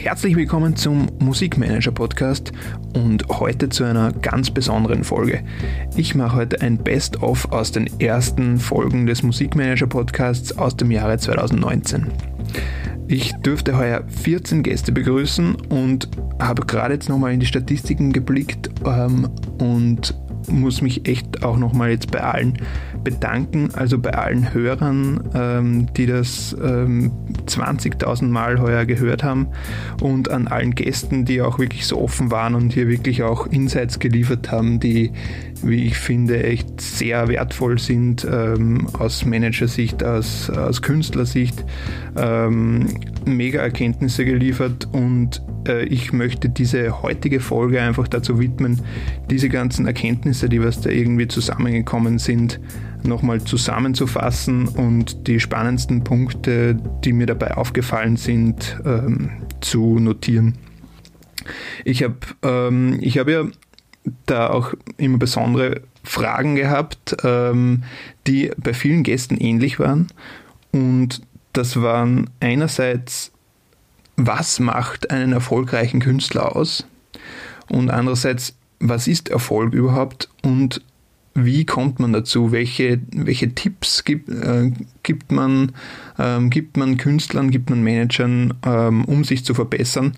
Herzlich willkommen zum Musikmanager Podcast und heute zu einer ganz besonderen Folge. Ich mache heute ein Best-of aus den ersten Folgen des Musikmanager Podcasts aus dem Jahre 2019. Ich durfte heuer 14 Gäste begrüßen und habe gerade jetzt nochmal in die Statistiken geblickt ähm, und muss mich echt auch nochmal jetzt bei allen bedanken, also bei allen Hörern, ähm, die das ähm, 20.000 Mal heuer gehört haben und an allen Gästen, die auch wirklich so offen waren und hier wirklich auch Insights geliefert haben, die, wie ich finde, echt sehr wertvoll sind ähm, aus Managersicht, aus, aus Künstlersicht, ähm, mega Erkenntnisse geliefert und äh, ich möchte diese heutige Folge einfach dazu widmen, diese ganzen Erkenntnisse, die was da irgendwie zusammengekommen sind, nochmal zusammenzufassen und die spannendsten Punkte, die mir dabei aufgefallen sind, ähm, zu notieren. Ich habe ähm, hab ja da auch immer besondere Fragen gehabt, ähm, die bei vielen Gästen ähnlich waren. Und das waren einerseits was macht einen erfolgreichen Künstler aus? Und andererseits, was ist Erfolg überhaupt und wie kommt man dazu? Welche, welche Tipps gibt, äh, gibt, man, ähm, gibt man Künstlern, gibt man Managern, ähm, um sich zu verbessern?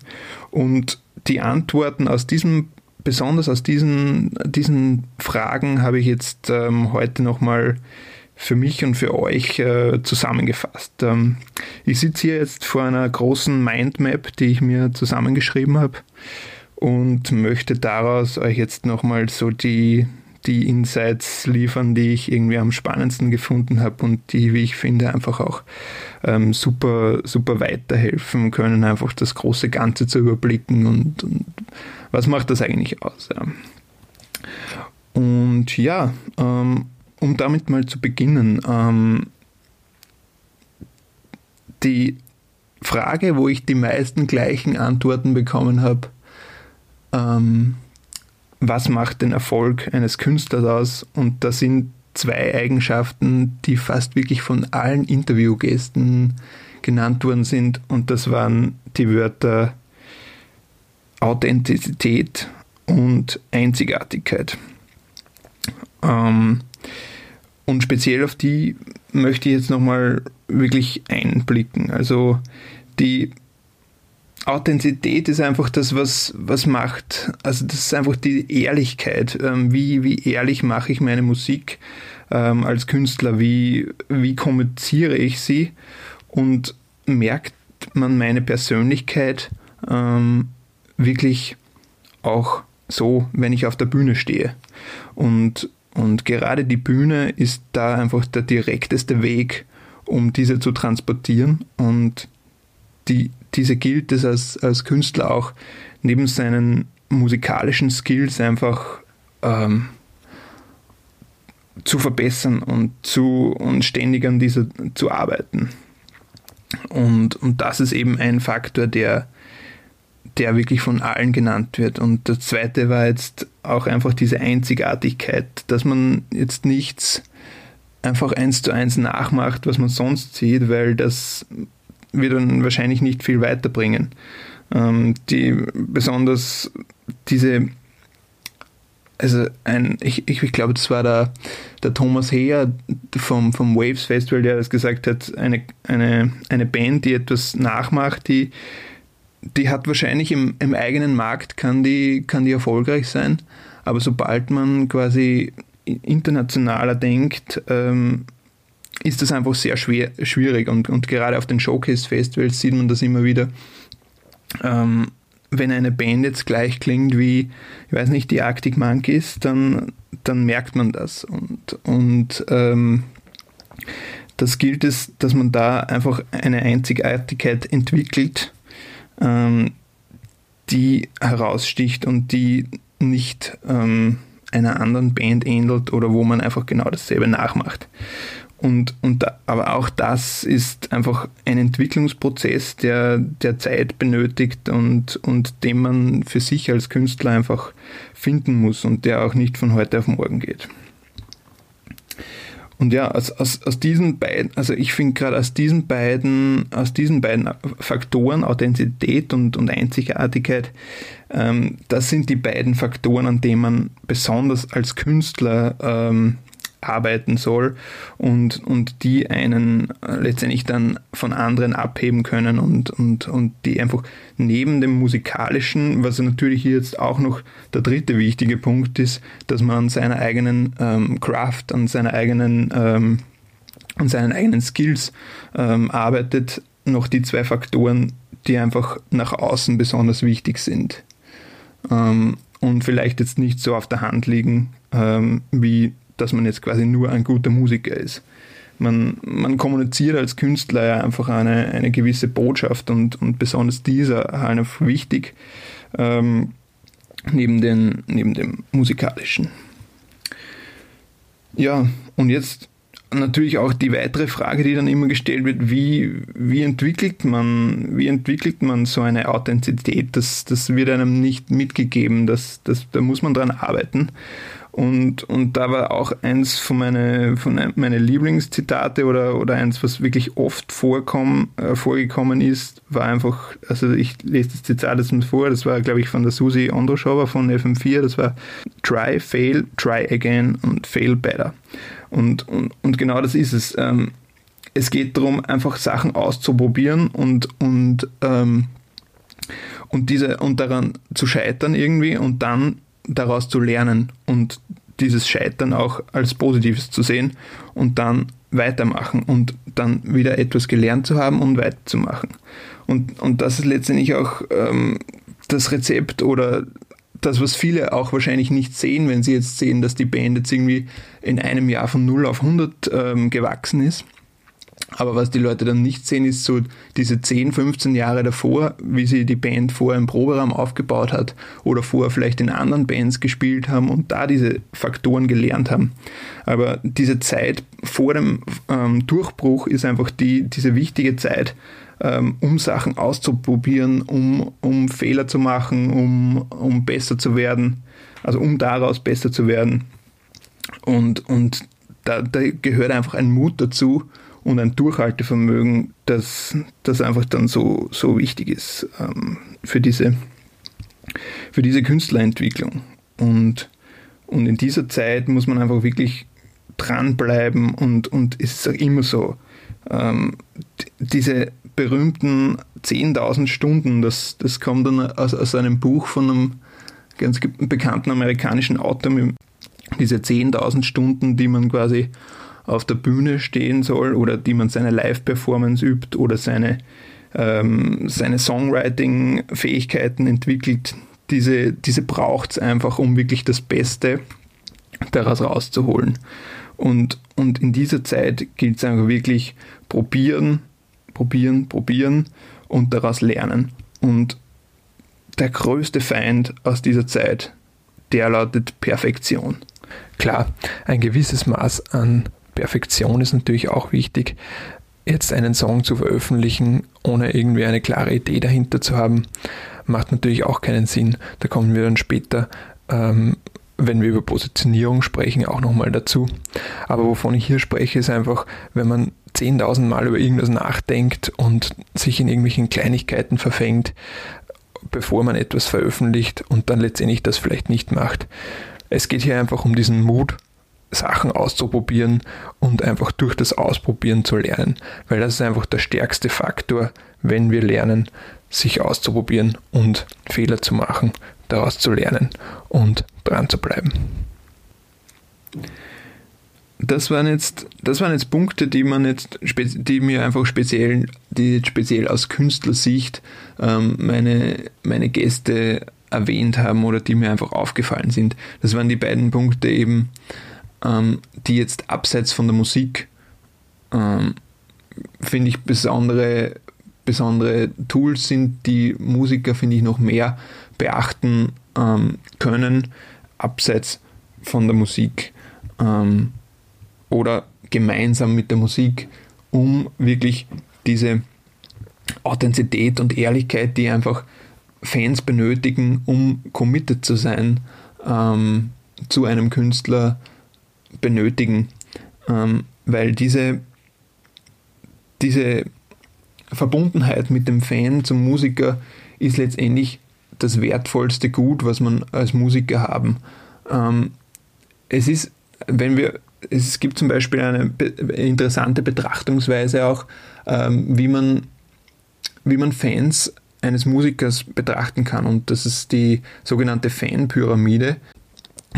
Und die Antworten aus diesem, besonders aus diesen, diesen Fragen habe ich jetzt ähm, heute nochmal für mich und für euch äh, zusammengefasst. Ähm, ich sitze hier jetzt vor einer großen Mindmap, die ich mir zusammengeschrieben habe und möchte daraus euch jetzt nochmal so die, die Insights liefern, die ich irgendwie am spannendsten gefunden habe und die, wie ich finde, einfach auch ähm, super, super weiterhelfen können, einfach das große Ganze zu überblicken und, und was macht das eigentlich aus. Ja. Und ja, ähm, um damit mal zu beginnen, ähm, die Frage, wo ich die meisten gleichen Antworten bekommen habe, ähm, was macht den Erfolg eines Künstlers aus? Und da sind zwei Eigenschaften, die fast wirklich von allen Interviewgästen genannt worden sind. Und das waren die Wörter Authentizität und Einzigartigkeit. Ähm, und speziell auf die möchte ich jetzt nochmal wirklich einblicken. Also die Authentizität ist einfach das, was, was macht. Also das ist einfach die Ehrlichkeit. Ähm, wie, wie ehrlich mache ich meine Musik ähm, als Künstler? Wie, wie kommuniziere ich sie? Und merkt man meine Persönlichkeit ähm, wirklich auch so, wenn ich auf der Bühne stehe? Und und gerade die Bühne ist da einfach der direkteste Weg, um diese zu transportieren. Und die, diese gilt es als, als Künstler auch neben seinen musikalischen Skills einfach ähm, zu verbessern und, zu, und ständig an dieser zu arbeiten. Und, und das ist eben ein Faktor, der, der wirklich von allen genannt wird. Und das zweite war jetzt auch einfach diese Einzigartigkeit, dass man jetzt nichts einfach eins zu eins nachmacht, was man sonst sieht, weil das wird dann wahrscheinlich nicht viel weiterbringen. Ähm, die besonders diese also ein, ich, ich, ich glaube, das war der, der Thomas Heer vom, vom Waves Festival, der das gesagt hat, eine, eine, eine Band, die etwas nachmacht, die, die hat wahrscheinlich im, im eigenen Markt, kann die, kann die erfolgreich sein, aber sobald man quasi internationaler denkt, ähm, ist das einfach sehr schwer, schwierig und, und gerade auf den Showcase-Festivals sieht man das immer wieder. Ähm, wenn eine Band jetzt gleich klingt wie, ich weiß nicht, die Arctic Monkeys, dann, dann merkt man das. Und, und ähm, das gilt es, dass man da einfach eine Einzigartigkeit entwickelt, ähm, die heraussticht und die nicht ähm, einer anderen Band ähnelt oder wo man einfach genau dasselbe nachmacht. Und, und aber auch das ist einfach ein Entwicklungsprozess, der, der Zeit benötigt und, und den man für sich als Künstler einfach finden muss und der auch nicht von heute auf morgen geht. und ja, aus, aus, aus diesen beiden, also ich finde gerade aus diesen beiden, aus diesen beiden Faktoren, Authentizität und, und Einzigartigkeit, ähm, das sind die beiden Faktoren, an denen man besonders als Künstler ähm, arbeiten soll und, und die einen äh, letztendlich dann von anderen abheben können und, und, und die einfach neben dem musikalischen, was natürlich jetzt auch noch der dritte wichtige Punkt ist, dass man an seiner eigenen ähm, Craft, an seiner eigenen ähm, an seinen eigenen Skills ähm, arbeitet, noch die zwei Faktoren, die einfach nach außen besonders wichtig sind. Ähm, und vielleicht jetzt nicht so auf der Hand liegen, ähm, wie dass man jetzt quasi nur ein guter Musiker ist. Man, man kommuniziert als Künstler ja einfach eine, eine gewisse Botschaft und, und besonders dieser halt wichtig ähm, neben, den, neben dem musikalischen. Ja, und jetzt natürlich auch die weitere Frage, die dann immer gestellt wird, wie, wie entwickelt man, wie entwickelt man so eine Authentizität? Das, das wird einem nicht mitgegeben, das, das, da muss man dran arbeiten. Und, und da war auch eins von meinen von meine Lieblingszitate oder, oder eins, was wirklich oft vorkommen, äh, vorgekommen ist, war einfach, also ich lese das Zitat jetzt mal vor, das war, glaube ich, von der Susi Ondroschowa von FM4, das war Try, Fail, Try Again und Fail Better. Und, und, und genau das ist es. Ähm, es geht darum, einfach Sachen auszuprobieren und, und, ähm, und, diese, und daran zu scheitern irgendwie und dann daraus zu lernen und dieses Scheitern auch als Positives zu sehen und dann weitermachen und dann wieder etwas gelernt zu haben und weiterzumachen. Und, und das ist letztendlich auch ähm, das Rezept oder das, was viele auch wahrscheinlich nicht sehen, wenn sie jetzt sehen, dass die Band jetzt irgendwie in einem Jahr von 0 auf 100 ähm, gewachsen ist aber was die Leute dann nicht sehen, ist so diese 10, 15 Jahre davor, wie sie die Band vorher im Proberaum aufgebaut hat oder vorher vielleicht in anderen Bands gespielt haben und da diese Faktoren gelernt haben. Aber diese Zeit vor dem ähm, Durchbruch ist einfach die, diese wichtige Zeit, ähm, um Sachen auszuprobieren, um, um Fehler zu machen, um, um besser zu werden, also um daraus besser zu werden. Und, und da, da gehört einfach ein Mut dazu, und ein Durchhaltevermögen, das, das einfach dann so, so wichtig ist ähm, für, diese, für diese Künstlerentwicklung. Und, und in dieser Zeit muss man einfach wirklich dranbleiben und, und es ist auch immer so, ähm, diese berühmten 10.000 Stunden, das, das kommt dann aus, aus einem Buch von einem ganz bekannten amerikanischen Autor, diese 10.000 Stunden, die man quasi auf der Bühne stehen soll oder die man seine Live-Performance übt oder seine, ähm, seine Songwriting-Fähigkeiten entwickelt, diese, diese braucht es einfach, um wirklich das Beste daraus rauszuholen. Und, und in dieser Zeit gilt es einfach wirklich probieren, probieren, probieren und daraus lernen. Und der größte Feind aus dieser Zeit, der lautet Perfektion. Klar, ein gewisses Maß an Perfektion ist natürlich auch wichtig. Jetzt einen Song zu veröffentlichen, ohne irgendwie eine klare Idee dahinter zu haben, macht natürlich auch keinen Sinn. Da kommen wir dann später, ähm, wenn wir über Positionierung sprechen, auch nochmal dazu. Aber wovon ich hier spreche, ist einfach, wenn man 10.000 Mal über irgendwas nachdenkt und sich in irgendwelchen Kleinigkeiten verfängt, bevor man etwas veröffentlicht und dann letztendlich das vielleicht nicht macht. Es geht hier einfach um diesen Mut, Sachen auszuprobieren und einfach durch das Ausprobieren zu lernen, weil das ist einfach der stärkste Faktor, wenn wir lernen, sich auszuprobieren und Fehler zu machen, daraus zu lernen und dran zu bleiben. Das waren jetzt, das waren jetzt Punkte, die man jetzt, die mir einfach speziell, die speziell aus Künstlersicht ähm, meine, meine Gäste erwähnt haben oder die mir einfach aufgefallen sind. Das waren die beiden Punkte eben, ähm, die jetzt abseits von der Musik, ähm, finde ich, besondere, besondere Tools sind, die Musiker, finde ich, noch mehr beachten ähm, können, abseits von der Musik ähm, oder gemeinsam mit der Musik, um wirklich diese Authentizität und Ehrlichkeit, die einfach Fans benötigen, um committed zu sein, ähm, zu einem Künstler benötigen, ähm, weil diese, diese Verbundenheit mit dem Fan zum Musiker ist letztendlich das wertvollste Gut, was man als Musiker haben. Ähm, es ist, wenn wir, es gibt zum Beispiel eine interessante Betrachtungsweise auch, ähm, wie man, wie man Fans eines Musikers betrachten kann. Und das ist die sogenannte Fanpyramide.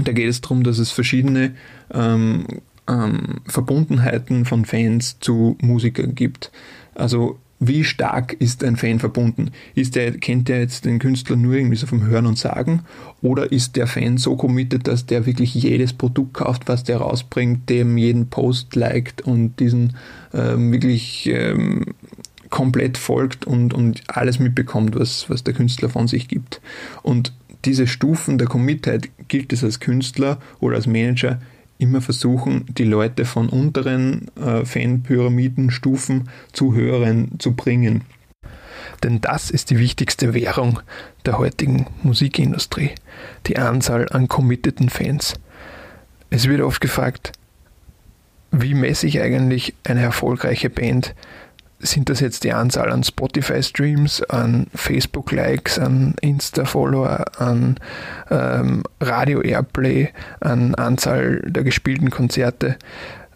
Da geht es darum, dass es verschiedene ähm, ähm, Verbundenheiten von Fans zu Musikern gibt. Also wie stark ist ein Fan verbunden? Ist der, kennt der jetzt den Künstler nur irgendwie so vom Hören und Sagen? Oder ist der Fan so committed, dass der wirklich jedes Produkt kauft, was der rausbringt, dem jeden Post liked und diesen ähm, wirklich ähm, komplett folgt und, und alles mitbekommt, was, was der Künstler von sich gibt? Und diese Stufen der Commitheit gilt es als Künstler oder als Manager immer versuchen, die Leute von unteren äh, Fanpyramidenstufen zu höheren zu bringen. Denn das ist die wichtigste Währung der heutigen Musikindustrie, die Anzahl an committeden Fans. Es wird oft gefragt, wie messe ich eigentlich eine erfolgreiche Band sind das jetzt die Anzahl an Spotify-Streams, an Facebook-Likes, an Insta-Follower, an ähm, Radio-Airplay, an Anzahl der gespielten Konzerte?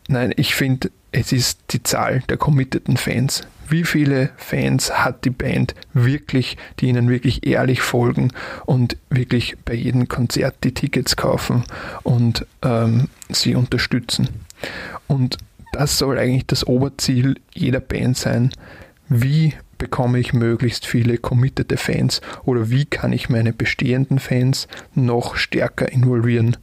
Nein, ich finde, es ist die Zahl der committeden Fans. Wie viele Fans hat die Band wirklich, die ihnen wirklich ehrlich folgen und wirklich bei jedem Konzert die Tickets kaufen und ähm, sie unterstützen? Und das soll eigentlich das Oberziel jeder Band sein. Wie bekomme ich möglichst viele committete Fans oder wie kann ich meine bestehenden Fans noch stärker involvieren?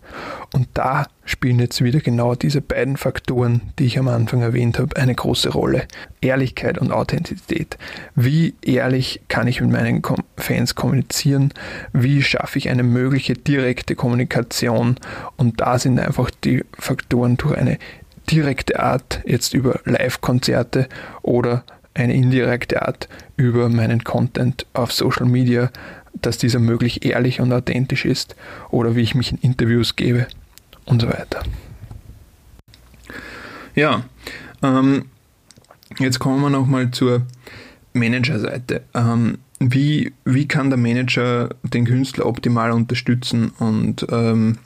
Und da spielen jetzt wieder genau diese beiden Faktoren, die ich am Anfang erwähnt habe, eine große Rolle. Ehrlichkeit und Authentizität. Wie ehrlich kann ich mit meinen Fans kommunizieren? Wie schaffe ich eine mögliche direkte Kommunikation? Und da sind einfach die Faktoren durch eine direkte Art jetzt über Live-Konzerte oder eine indirekte Art über meinen Content auf Social Media, dass dieser möglichst ehrlich und authentisch ist oder wie ich mich in Interviews gebe und so weiter. Ja, ähm, jetzt kommen wir nochmal zur Managerseite. Ähm, wie, wie kann der Manager den Künstler optimal unterstützen und ähm,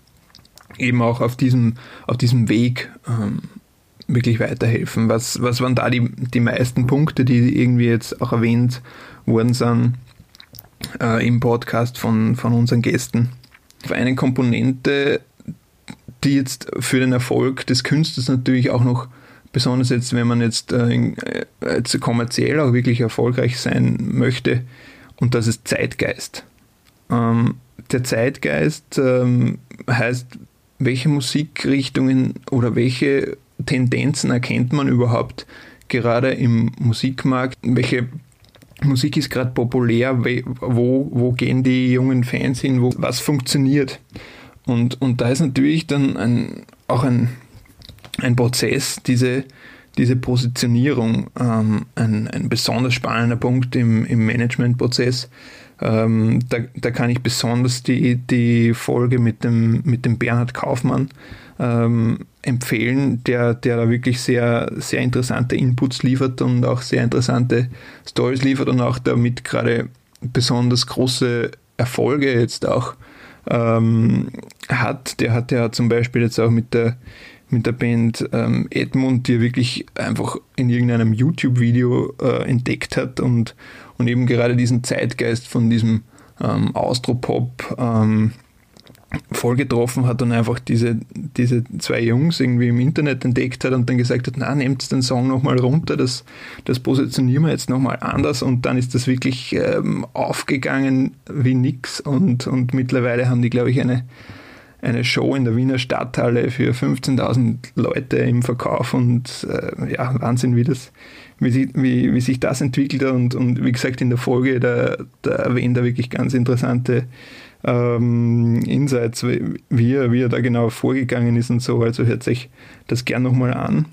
eben auch auf diesem, auf diesem Weg ähm, wirklich weiterhelfen? Was, was waren da die, die meisten Punkte, die irgendwie jetzt auch erwähnt worden sind äh, im Podcast von, von unseren Gästen? Eine Komponente, die jetzt für den Erfolg des Künstlers natürlich auch noch besonders jetzt, wenn man jetzt, äh, äh jetzt kommerziell auch wirklich erfolgreich sein möchte, und das ist Zeitgeist. Ähm, der Zeitgeist ähm, heißt welche Musikrichtungen oder welche Tendenzen erkennt man überhaupt gerade im Musikmarkt? Welche Musik ist gerade populär? Wo, wo gehen die jungen Fans hin? Wo, was funktioniert? Und, und da ist natürlich dann ein, auch ein, ein Prozess, diese, diese Positionierung, ähm, ein, ein besonders spannender Punkt im, im Managementprozess. Ähm, da, da kann ich besonders die, die Folge mit dem, mit dem Bernhard Kaufmann ähm, empfehlen, der, der da wirklich sehr, sehr interessante Inputs liefert und auch sehr interessante Stories liefert und auch damit gerade besonders große Erfolge jetzt auch ähm, hat. Der hat ja zum Beispiel jetzt auch mit der mit der Band ähm, Edmund, die er wirklich einfach in irgendeinem YouTube-Video äh, entdeckt hat und, und eben gerade diesen Zeitgeist von diesem ähm, Austropop ähm, voll getroffen hat und einfach diese, diese zwei Jungs irgendwie im Internet entdeckt hat und dann gesagt hat, na, nehmt den Song nochmal runter, das, das positionieren wir jetzt nochmal anders. Und dann ist das wirklich ähm, aufgegangen wie nix und, und mittlerweile haben die, glaube ich, eine, eine Show in der Wiener Stadthalle für 15.000 Leute im Verkauf und äh, ja, Wahnsinn, wie das, wie, wie, wie sich das entwickelt und, und wie gesagt in der Folge, da, da erwähnt er wirklich ganz interessante ähm, Insights, wie er, wie er da genau vorgegangen ist und so. Also hört sich das gern nochmal an.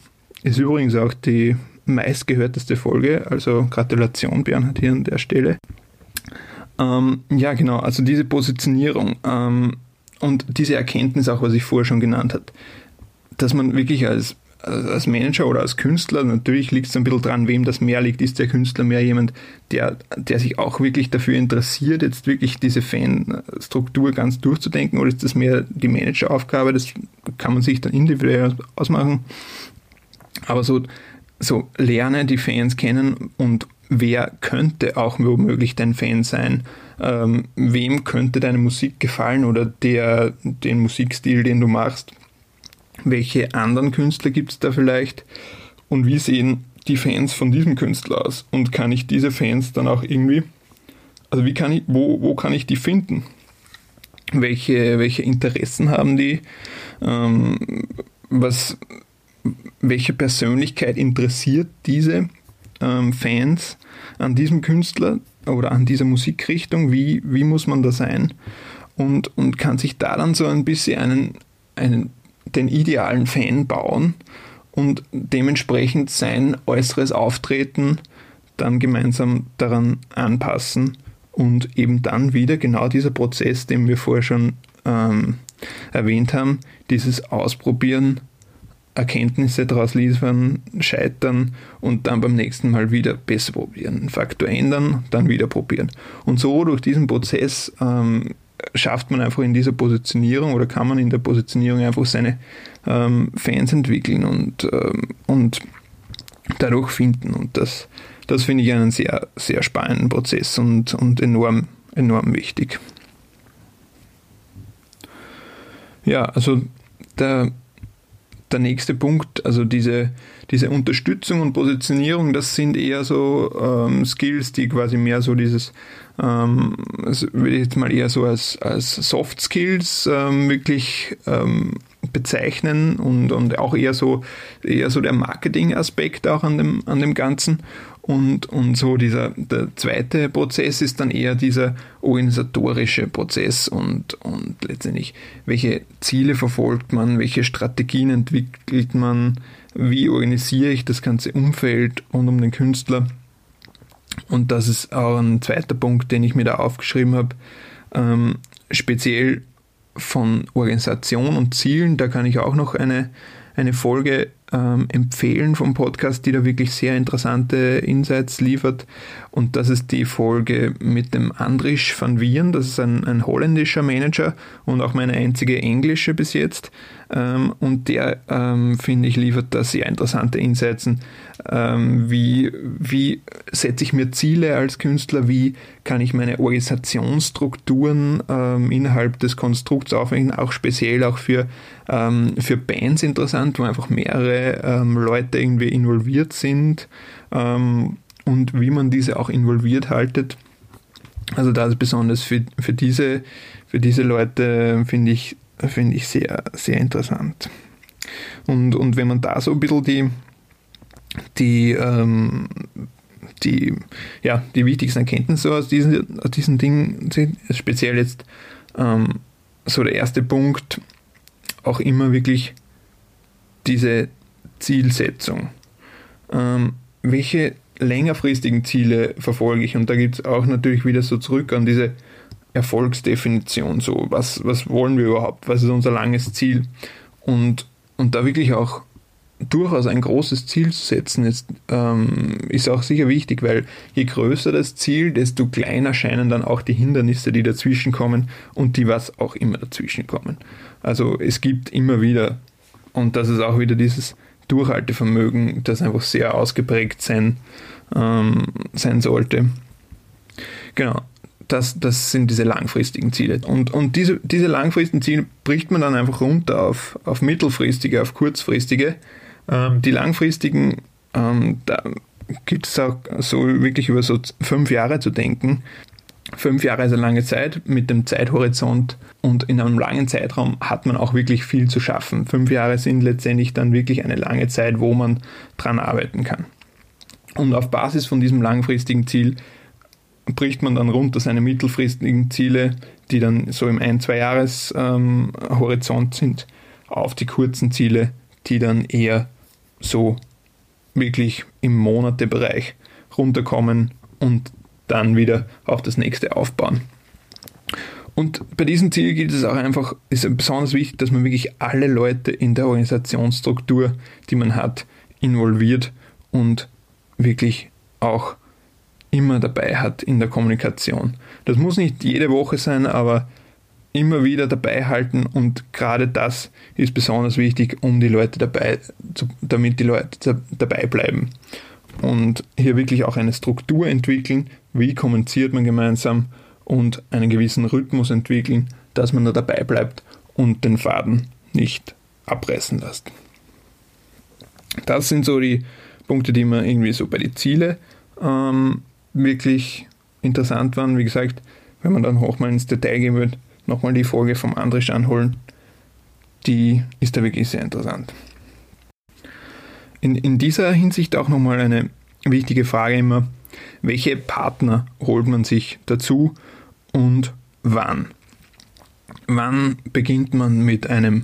Ist übrigens auch die meistgehörteste Folge, also Gratulation Bernhard hier an der Stelle. Ähm, ja, genau, also diese Positionierung ähm, und diese Erkenntnis auch, was ich vorher schon genannt habe, dass man wirklich als, als Manager oder als Künstler, natürlich liegt es ein bisschen dran, wem das mehr liegt. Ist der Künstler mehr jemand, der, der sich auch wirklich dafür interessiert, jetzt wirklich diese Fanstruktur ganz durchzudenken, oder ist das mehr die Manageraufgabe? Das kann man sich dann individuell ausmachen. Aber so, so lerne die Fans kennen und wer könnte auch womöglich dein Fan sein? Ähm, wem könnte deine Musik gefallen oder der, den Musikstil, den du machst? Welche anderen Künstler gibt es da vielleicht? Und wie sehen die Fans von diesem Künstler aus? Und kann ich diese Fans dann auch irgendwie, also wie kann ich, wo, wo kann ich die finden? Welche, welche Interessen haben die? Ähm, was, welche Persönlichkeit interessiert diese ähm, Fans an diesem Künstler oder an dieser Musikrichtung? Wie, wie muss man da sein? Und, und kann sich da dann so ein bisschen einen, einen, den idealen Fan bauen und dementsprechend sein äußeres Auftreten dann gemeinsam daran anpassen und eben dann wieder genau dieser Prozess, den wir vorher schon ähm, erwähnt haben, dieses Ausprobieren Erkenntnisse daraus liefern, scheitern und dann beim nächsten Mal wieder besser probieren. Faktor ändern, dann wieder probieren. Und so durch diesen Prozess ähm, schafft man einfach in dieser Positionierung oder kann man in der Positionierung einfach seine ähm, Fans entwickeln und, ähm, und dadurch finden. Und das, das finde ich einen sehr, sehr spannenden Prozess und, und enorm, enorm wichtig. Ja, also der der nächste Punkt, also diese, diese Unterstützung und Positionierung, das sind eher so ähm, Skills, die quasi mehr so dieses, ähm, würde ich jetzt mal eher so als, als Soft Skills ähm, wirklich ähm, bezeichnen und, und auch eher so, eher so der Marketing-Aspekt auch an dem, an dem Ganzen. Und, und so dieser, der zweite Prozess ist dann eher dieser organisatorische Prozess und, und letztendlich, welche Ziele verfolgt man, welche Strategien entwickelt man, wie organisiere ich das ganze Umfeld rund um den Künstler. Und das ist auch ein zweiter Punkt, den ich mir da aufgeschrieben habe. Ähm, speziell von Organisation und Zielen, da kann ich auch noch eine, eine Folge ähm, empfehlen vom Podcast, die da wirklich sehr interessante Insights liefert. Und das ist die Folge mit dem Andrisch van Wieren. Das ist ein, ein holländischer Manager und auch meine einzige englische bis jetzt. Ähm, und der, ähm, finde ich, liefert da sehr interessante Insights. Ähm, wie, wie setze ich mir Ziele als Künstler? Wie kann ich meine Organisationsstrukturen ähm, innerhalb des Konstrukts aufwenden? Auch speziell auch für, ähm, für Bands interessant, wo einfach mehrere ähm, Leute irgendwie involviert sind und wie man diese auch involviert haltet. Also das ist besonders für, für, diese, für diese Leute finde ich finde ich sehr, sehr interessant. Und, und wenn man da so ein bisschen die, die, ähm, die, ja, die wichtigsten Erkenntnisse aus diesen, aus diesen Dingen sieht, speziell jetzt ähm, so der erste Punkt, auch immer wirklich diese Zielsetzung. Ähm, welche längerfristigen Ziele verfolge ich? Und da gibt es auch natürlich wieder so zurück an diese Erfolgsdefinition, so was, was wollen wir überhaupt, was ist unser langes Ziel und, und da wirklich auch durchaus ein großes Ziel zu setzen, ist, ähm, ist auch sicher wichtig, weil je größer das Ziel, desto kleiner scheinen dann auch die Hindernisse, die dazwischen kommen und die was auch immer dazwischen kommen. Also es gibt immer wieder, und das ist auch wieder dieses Durchhaltevermögen, das einfach sehr ausgeprägt sein, ähm, sein sollte. Genau das, das sind diese langfristigen Ziele. Und, und diese, diese langfristigen Ziele bricht man dann einfach runter auf, auf mittelfristige, auf kurzfristige. Ähm, die langfristigen, ähm, da gibt es auch so wirklich über so fünf Jahre zu denken. Fünf Jahre ist eine lange Zeit mit dem Zeithorizont und in einem langen Zeitraum hat man auch wirklich viel zu schaffen. Fünf Jahre sind letztendlich dann wirklich eine lange Zeit, wo man dran arbeiten kann. Und auf Basis von diesem langfristigen Ziel bricht man dann runter seine mittelfristigen Ziele, die dann so im ein-, zwei Jahres ähm, Horizont sind, auf die kurzen Ziele, die dann eher so wirklich im Monatebereich runterkommen und dann wieder auf das nächste aufbauen. Und bei diesem Ziel gilt es auch einfach, ist besonders wichtig, dass man wirklich alle Leute in der Organisationsstruktur, die man hat, involviert und wirklich auch immer dabei hat in der Kommunikation. Das muss nicht jede Woche sein, aber immer wieder dabei halten und gerade das ist besonders wichtig, um die Leute dabei, damit die Leute dabei bleiben. Und hier wirklich auch eine Struktur entwickeln, wie kommuniziert man gemeinsam und einen gewissen Rhythmus entwickeln, dass man da dabei bleibt und den Faden nicht abreißen lässt. Das sind so die Punkte, die mir irgendwie so bei den Zielen ähm, wirklich interessant waren. Wie gesagt, wenn man dann auch mal ins Detail gehen wird, nochmal die Folge vom Andrisch anholen. Die ist da wirklich sehr interessant. In, in dieser Hinsicht auch nochmal eine wichtige Frage immer, welche Partner holt man sich dazu und wann? Wann beginnt man mit einem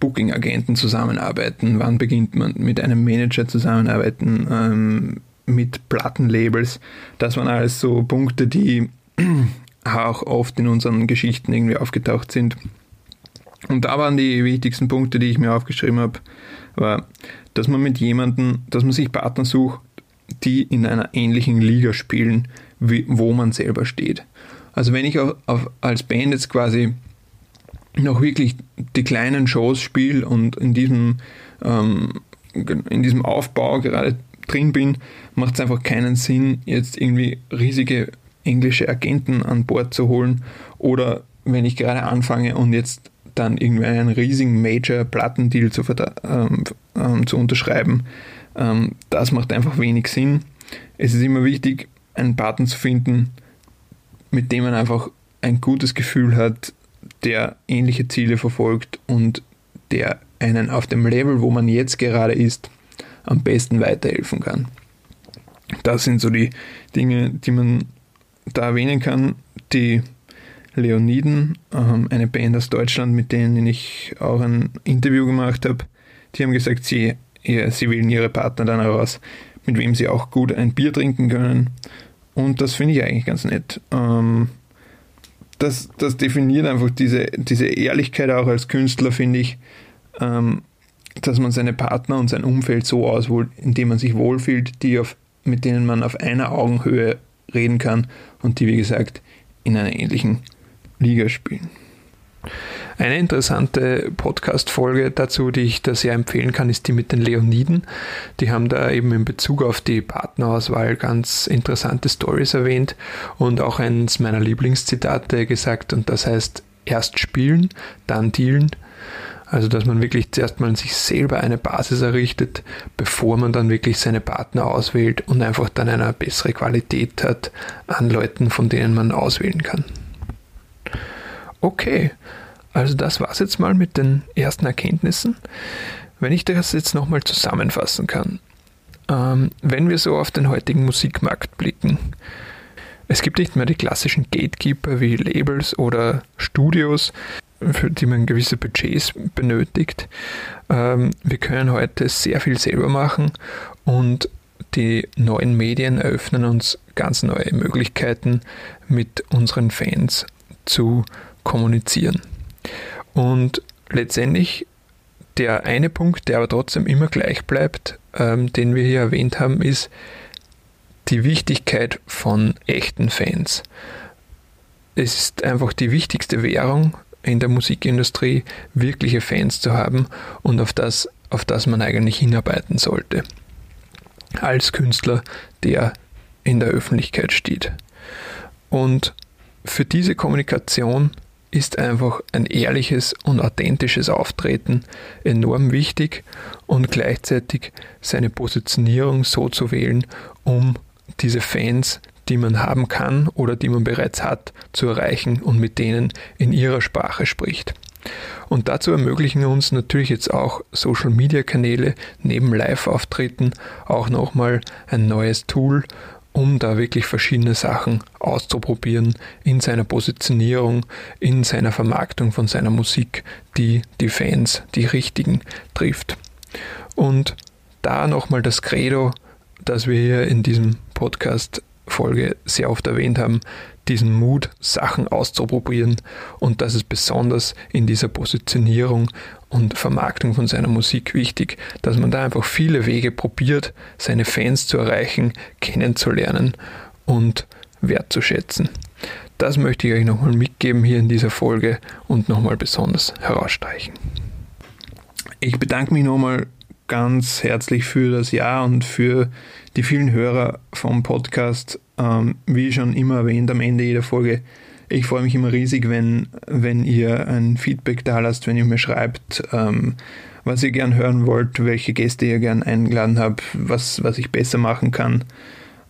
Booking-Agenten zusammenarbeiten? Wann beginnt man mit einem Manager zusammenarbeiten? Ähm, mit Plattenlabels? Das waren alles so Punkte, die auch oft in unseren Geschichten irgendwie aufgetaucht sind. Und da waren die wichtigsten Punkte, die ich mir aufgeschrieben habe, war, dass man mit jemandem, dass man sich Partner sucht, die in einer ähnlichen Liga spielen, wie, wo man selber steht. Also wenn ich auch auf, als Band jetzt quasi noch wirklich die kleinen Shows spiele und in diesem, ähm, in diesem Aufbau gerade drin bin, macht es einfach keinen Sinn, jetzt irgendwie riesige englische Agenten an Bord zu holen oder wenn ich gerade anfange und jetzt dann irgendwie einen riesigen Major-Plattendeal zu, ähm, ähm, zu unterschreiben, das macht einfach wenig Sinn. Es ist immer wichtig, einen Partner zu finden, mit dem man einfach ein gutes Gefühl hat, der ähnliche Ziele verfolgt und der einen auf dem Level, wo man jetzt gerade ist, am besten weiterhelfen kann. Das sind so die Dinge, die man da erwähnen kann. Die Leoniden, ähm, eine Band aus Deutschland, mit denen ich auch ein Interview gemacht habe, die haben gesagt, sie, sie wählen ihre Partner dann heraus, mit wem sie auch gut ein Bier trinken können. Und das finde ich eigentlich ganz nett. Ähm, das, das definiert einfach diese, diese Ehrlichkeit auch als Künstler, finde ich, ähm, dass man seine Partner und sein Umfeld so auswählt, indem man sich wohlfühlt, die auf, mit denen man auf einer Augenhöhe reden kann und die, wie gesagt, in einer ähnlichen Liga spielen. Eine interessante Podcast-Folge dazu, die ich da sehr empfehlen kann, ist die mit den Leoniden. Die haben da eben in Bezug auf die Partnerauswahl ganz interessante Stories erwähnt und auch eines meiner Lieblingszitate gesagt und das heißt erst spielen, dann dealen. Also dass man wirklich zuerst mal sich selber eine Basis errichtet, bevor man dann wirklich seine Partner auswählt und einfach dann eine bessere Qualität hat an Leuten, von denen man auswählen kann. Okay, also das war's jetzt mal mit den ersten Erkenntnissen. Wenn ich das jetzt nochmal zusammenfassen kann, ähm, wenn wir so auf den heutigen Musikmarkt blicken, es gibt nicht mehr die klassischen Gatekeeper wie Labels oder Studios, für die man gewisse Budgets benötigt. Ähm, wir können heute sehr viel selber machen und die neuen Medien eröffnen uns ganz neue Möglichkeiten, mit unseren Fans zu kommunizieren. Und letztendlich der eine Punkt, der aber trotzdem immer gleich bleibt, ähm, den wir hier erwähnt haben, ist die Wichtigkeit von echten Fans. Es ist einfach die wichtigste Währung in der Musikindustrie, wirkliche Fans zu haben und auf das, auf das man eigentlich hinarbeiten sollte. Als Künstler, der in der Öffentlichkeit steht. Und für diese Kommunikation ist einfach ein ehrliches und authentisches Auftreten enorm wichtig und gleichzeitig seine Positionierung so zu wählen, um diese Fans, die man haben kann oder die man bereits hat, zu erreichen und mit denen in ihrer Sprache spricht. Und dazu ermöglichen uns natürlich jetzt auch Social Media Kanäle neben Live-Auftritten auch nochmal ein neues Tool, um da wirklich verschiedene Sachen auszuprobieren in seiner Positionierung, in seiner Vermarktung von seiner Musik, die die Fans, die richtigen trifft. Und da nochmal das Credo, das wir hier in diesem Podcast Folge sehr oft erwähnt haben, diesen Mut, Sachen auszuprobieren und das ist besonders in dieser Positionierung und Vermarktung von seiner Musik wichtig, dass man da einfach viele Wege probiert, seine Fans zu erreichen, kennenzulernen und wertzuschätzen. Das möchte ich euch nochmal mitgeben hier in dieser Folge und nochmal besonders herausstreichen. Ich bedanke mich nochmal ganz herzlich für das Jahr und für die vielen Hörer vom Podcast. Ähm, wie schon immer erwähnt am Ende jeder Folge, ich freue mich immer riesig, wenn, wenn ihr ein Feedback da lasst, wenn ihr mir schreibt, ähm, was ihr gern hören wollt, welche Gäste ihr gern eingeladen habt, was, was ich besser machen kann.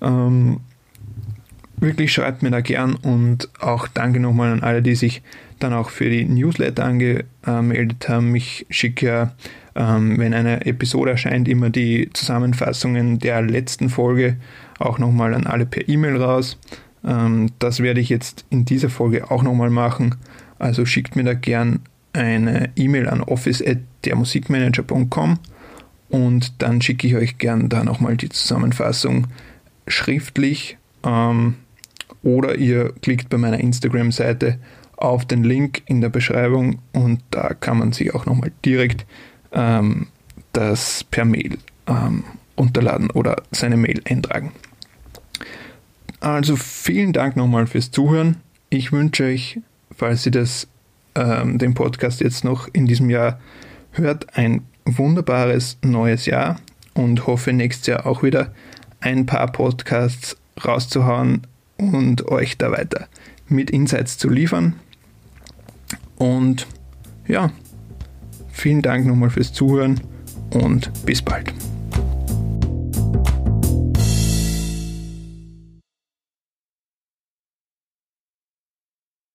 Ähm, wirklich schreibt mir da gern und auch danke nochmal an alle, die sich dann auch für die Newsletter angemeldet haben. Ich schicke ja, ähm, wenn eine Episode erscheint, immer die Zusammenfassungen der letzten Folge auch nochmal an alle per E-Mail raus. Ähm, das werde ich jetzt in dieser Folge auch nochmal machen. Also schickt mir da gern eine E-Mail an office.dermusikmanager.com und dann schicke ich euch gern da nochmal die Zusammenfassung schriftlich. Ähm, oder ihr klickt bei meiner Instagram-Seite auf den Link in der Beschreibung und da kann man sich auch nochmal direkt ähm, das per Mail ähm, unterladen oder seine Mail eintragen. Also vielen Dank nochmal fürs Zuhören. Ich wünsche euch, falls ihr das, ähm, den Podcast jetzt noch in diesem Jahr hört, ein wunderbares neues Jahr und hoffe nächstes Jahr auch wieder ein paar Podcasts rauszuhauen und euch da weiter mit Insights zu liefern. Und ja, vielen Dank nochmal fürs Zuhören und bis bald.